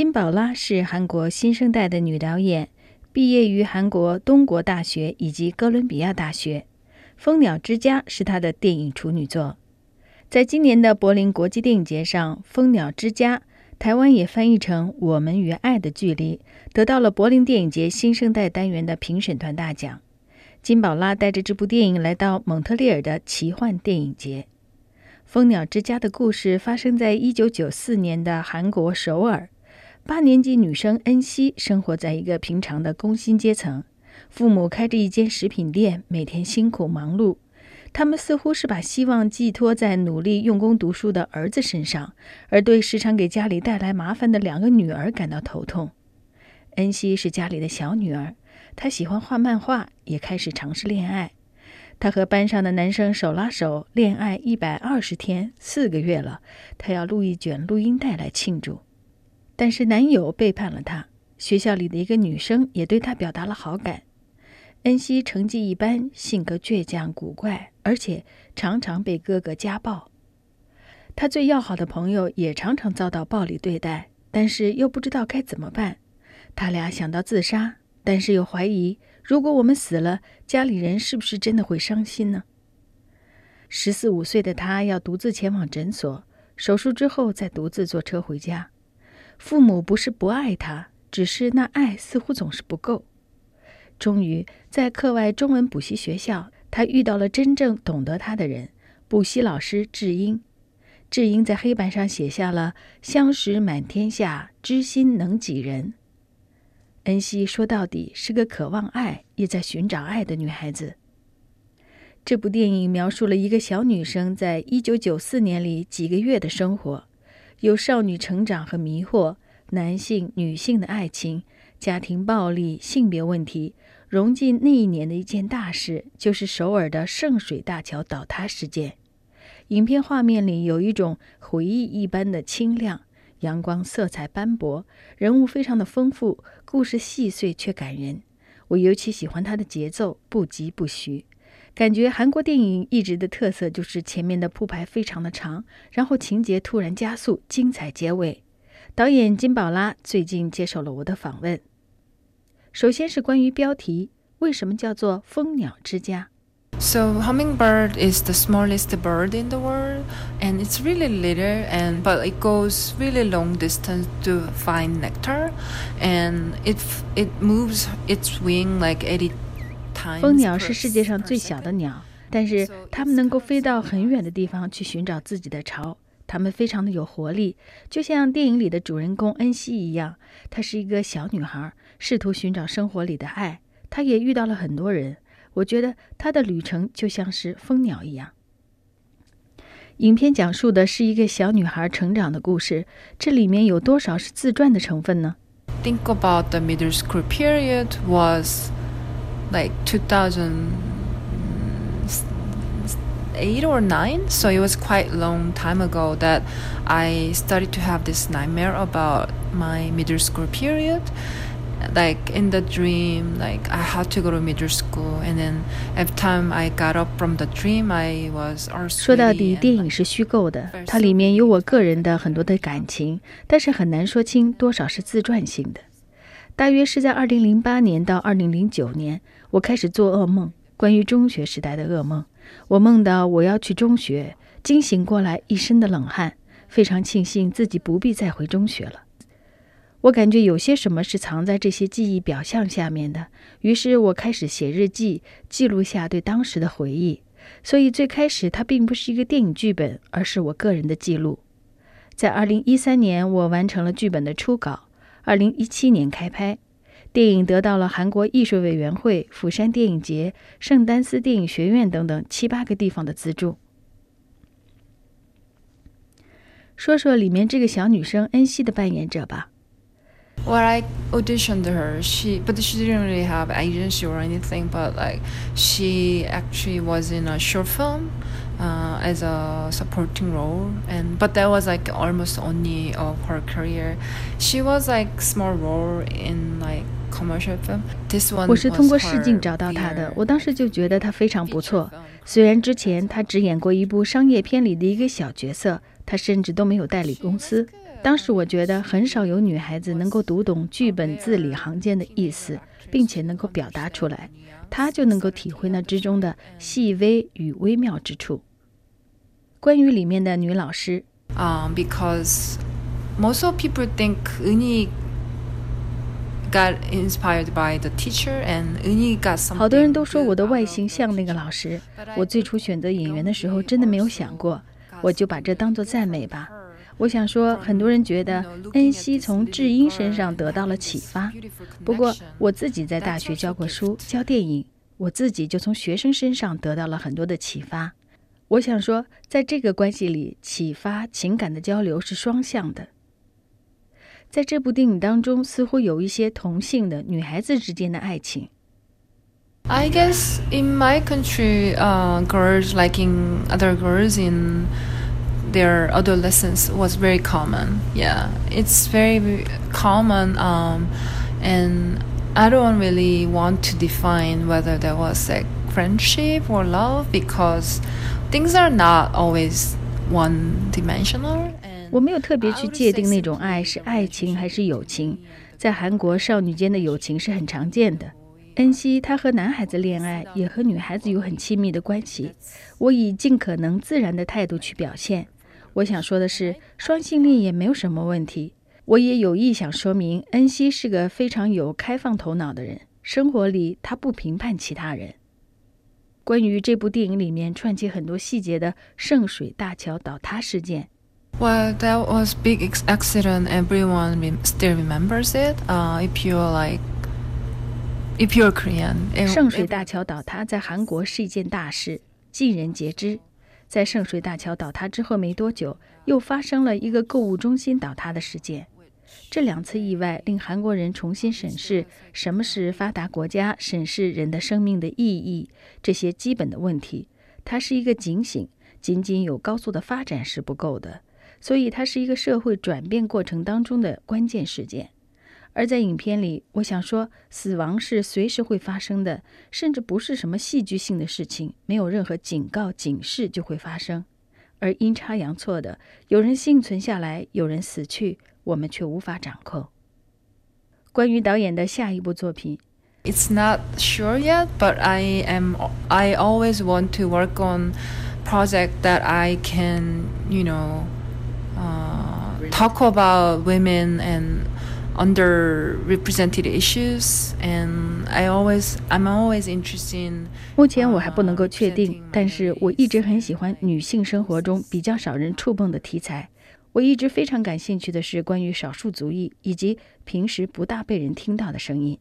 金宝拉是韩国新生代的女导演，毕业于韩国东国大学以及哥伦比亚大学。《蜂鸟之家》是她的电影处女作。在今年的柏林国际电影节上，《蜂鸟之家》台湾也翻译成《我们与爱的距离》，得到了柏林电影节新生代单元的评审团大奖。金宝拉带着这部电影来到蒙特利尔的奇幻电影节。《蜂鸟之家》的故事发生在1994年的韩国首尔。八年级女生恩熙生活在一个平常的工薪阶层，父母开着一间食品店，每天辛苦忙碌。他们似乎是把希望寄托在努力用功读书的儿子身上，而对时常给家里带来麻烦的两个女儿感到头痛。恩熙是家里的小女儿，她喜欢画漫画，也开始尝试恋爱。她和班上的男生手拉手恋爱一百二十天，四个月了。她要录一卷录音带来庆祝。但是男友背叛了她，学校里的一个女生也对她表达了好感。恩熙成绩一般，性格倔强古怪，而且常常被哥哥家暴。她最要好的朋友也常常遭到暴力对待，但是又不知道该怎么办。他俩想到自杀，但是又怀疑，如果我们死了，家里人是不是真的会伤心呢？十四五岁的她要独自前往诊所手术之后，再独自坐车回家。父母不是不爱他，只是那爱似乎总是不够。终于，在课外中文补习学校，他遇到了真正懂得他的人——补习老师智英。智英在黑板上写下了“相识满天下，知心能几人”。恩熙说到底是个渴望爱，也在寻找爱的女孩子。这部电影描述了一个小女生在一九九四年里几个月的生活。有少女成长和迷惑，男性、女性的爱情、家庭暴力、性别问题，融进那一年的一件大事，就是首尔的圣水大桥倒塌事件。影片画面里有一种回忆一般的清亮，阳光色彩斑驳，人物非常的丰富，故事细碎却感人。我尤其喜欢它的节奏，不疾不徐。感觉韩国电影一直的特色就是前面的铺排非常的长，然后情节突然加速，精彩结尾。导演金宝拉最近接受了我的访问。首先是关于标题，为什么叫做《蜂鸟之家》？So hummingbird is the smallest bird in the world, and it's really little, and but it goes really long distance to find nectar, and it it moves its wing like eighty. 蜂鸟是世界上最小的鸟，但是它们能够飞到很远的地方去寻找自己的巢。它们非常的有活力，就像电影里的主人公恩熙一样。她是一个小女孩，试图寻找生活里的爱。她也遇到了很多人。我觉得她的旅程就像是蜂鸟一样。影片讲述的是一个小女孩成长的故事，这里面有多少是自传的成分呢？Think about the middle school period was. like 2008 or 9 so it was quite long time ago that i started to have this nightmare about my middle school period like in the dream like i had to go to middle school and then every time i got up from the dream i was 说到底电影是虚构的它里面有我个人的很多的感情但是很难说清多少是自传性的 大约是在2008年到2009年我开始做噩梦，关于中学时代的噩梦。我梦到我要去中学，惊醒过来，一身的冷汗。非常庆幸自己不必再回中学了。我感觉有些什么是藏在这些记忆表象下面的，于是我开始写日记，记录下对当时的回忆。所以最开始它并不是一个电影剧本，而是我个人的记录。在2013年，我完成了剧本的初稿二零一七年开拍。电影得到了韩国艺术委员会、釜山电影节、圣丹斯电影学院等等七八个地方的资助。说说里面这个小女生恩熙的扮演者吧。When I auditioned her, she but she didn't really have agency or anything, but like she actually was in a short film uh, as a supporting role, and but that was like almost only of her career. She was like small role in like 我是通过试镜找到她的，我当时就觉得她非常不错。虽然之前她只演过一部商业片里的一个小角色，她甚至都没有代理公司。当时我觉得很少有女孩子能够读懂剧本字里行间的意思，并且能够表达出来，她就能够体会那之中的细微与微妙之处。关于里面的女老师，um, because most of people think Uni got inspired by the teacher and Uni got something. 好多人都说我的外形像那个老师。我最初选择演员的时候，真的没有想过，我就把这当做赞美吧。我想说，很多人觉得恩熙从智英身上得到了启发。不过，我自己在大学教过书，教电影，我自己就从学生身上得到了很多的启发。我想说，在这个关系里，启发情感的交流是双向的。在这部电影当中，似乎有一些同性的女孩子之间的爱情。I guess in my country, uh, girls liking other girls in their adolescence was very common. Yeah, it's very common. Um, and I don't really want to define whether there was like friendship or love because things are not always one dimensional. 我没有特别去界定那种爱是爱情还是友情，在韩国少女间的友情是很常见的。恩熙她和男孩子恋爱，也和女孩子有很亲密的关系。我以尽可能自然的态度去表现。我想说的是，双性恋也没有什么问题。我也有意想说明，恩熙是个非常有开放头脑的人，生活里她不评判其他人。关于这部电影里面串起很多细节的圣水大桥倒塌事件，Well, that was big accident. Everyone still remembers it. Uh, if you're like, if you're Korean, 圣水大桥倒塌在韩国是一件大事，尽人皆知。在圣水大桥倒塌之后没多久，又发生了一个购物中心倒塌的事件。这两次意外令韩国人重新审视什么是发达国家，审视人的生命的意义这些基本的问题。它是一个警醒，仅仅有高速的发展是不够的，所以它是一个社会转变过程当中的关键事件。而在影片里，我想说，死亡是随时会发生的，甚至不是什么戏剧性的事情，没有任何警告、警示就会发生。而阴差阳错的，有人幸存下来，有人死去，我们却无法掌控。关于导演的下一部作品，It's not sure yet, but I am. I always want to work on project that I can, you know, uh, talk about women and. underrepresented issues, and I always I'm always interested. in. 目前我还不能够确定，但是我一直很喜欢女性生活中比较少人触碰的题材。 我一直非常感兴趣的是关于少数族裔以及平时不大被人听到的声音。